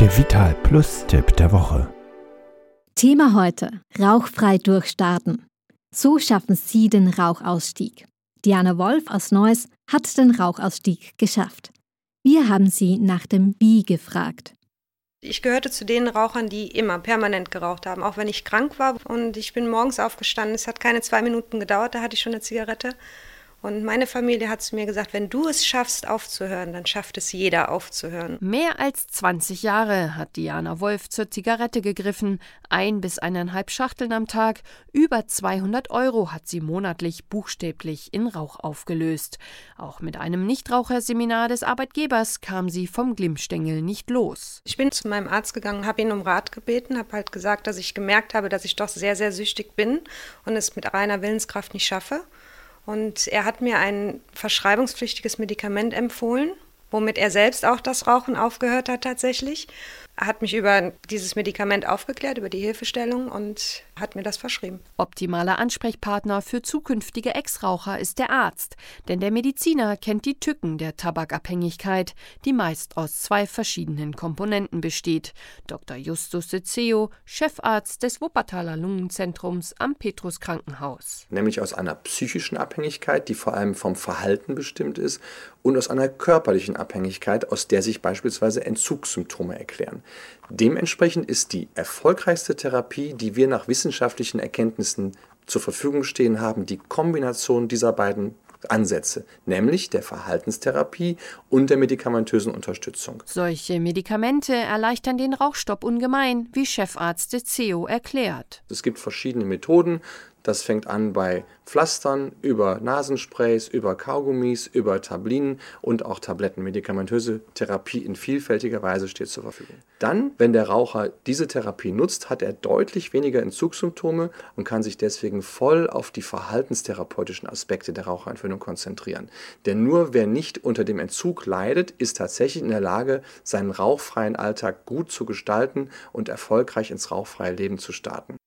Der Vital Plus Tipp der Woche. Thema heute: Rauchfrei durchstarten. So schaffen Sie den Rauchausstieg. Diana Wolf aus Neuss hat den Rauchausstieg geschafft. Wir haben sie nach dem Wie gefragt. Ich gehörte zu den Rauchern, die immer permanent geraucht haben, auch wenn ich krank war. Und ich bin morgens aufgestanden. Es hat keine zwei Minuten gedauert, da hatte ich schon eine Zigarette. Und meine Familie hat zu mir gesagt, wenn du es schaffst aufzuhören, dann schafft es jeder aufzuhören. Mehr als 20 Jahre hat Diana Wolf zur Zigarette gegriffen, ein bis eineinhalb Schachteln am Tag, über 200 Euro hat sie monatlich buchstäblich in Rauch aufgelöst. Auch mit einem Nichtraucherseminar des Arbeitgebers kam sie vom Glimmstängel nicht los. Ich bin zu meinem Arzt gegangen, habe ihn um Rat gebeten, habe halt gesagt, dass ich gemerkt habe, dass ich doch sehr, sehr süchtig bin und es mit reiner Willenskraft nicht schaffe. Und er hat mir ein verschreibungspflichtiges Medikament empfohlen, womit er selbst auch das Rauchen aufgehört hat tatsächlich. Er hat mich über dieses Medikament aufgeklärt, über die Hilfestellung und hat mir das verschrieben. Optimaler Ansprechpartner für zukünftige Ex-Raucher ist der Arzt, denn der Mediziner kennt die Tücken der Tabakabhängigkeit, die meist aus zwei verschiedenen Komponenten besteht. Dr. Justus Sezeo, Chefarzt des Wuppertaler Lungenzentrums am Petrus Krankenhaus. Nämlich aus einer psychischen Abhängigkeit, die vor allem vom Verhalten bestimmt ist, und aus einer körperlichen Abhängigkeit, aus der sich beispielsweise Entzugssymptome erklären. Dementsprechend ist die erfolgreichste Therapie, die wir nach wissenschaftlichen Erkenntnissen zur Verfügung stehen haben, die Kombination dieser beiden Ansätze, nämlich der Verhaltenstherapie und der medikamentösen Unterstützung. Solche Medikamente erleichtern den Rauchstopp ungemein, wie Chefarzt de CEO erklärt. Es gibt verschiedene Methoden. Das fängt an bei Pflastern, über Nasensprays, über Kaugummis, über Tablinen und auch Tabletten. Medikamentöse Therapie in vielfältiger Weise steht zur Verfügung. Dann, wenn der Raucher diese Therapie nutzt, hat er deutlich weniger Entzugssymptome und kann sich deswegen voll auf die verhaltenstherapeutischen Aspekte der Raucherentwöhnung konzentrieren. Denn nur wer nicht unter dem Entzug leidet, ist tatsächlich in der Lage, seinen rauchfreien Alltag gut zu gestalten und erfolgreich ins rauchfreie Leben zu starten.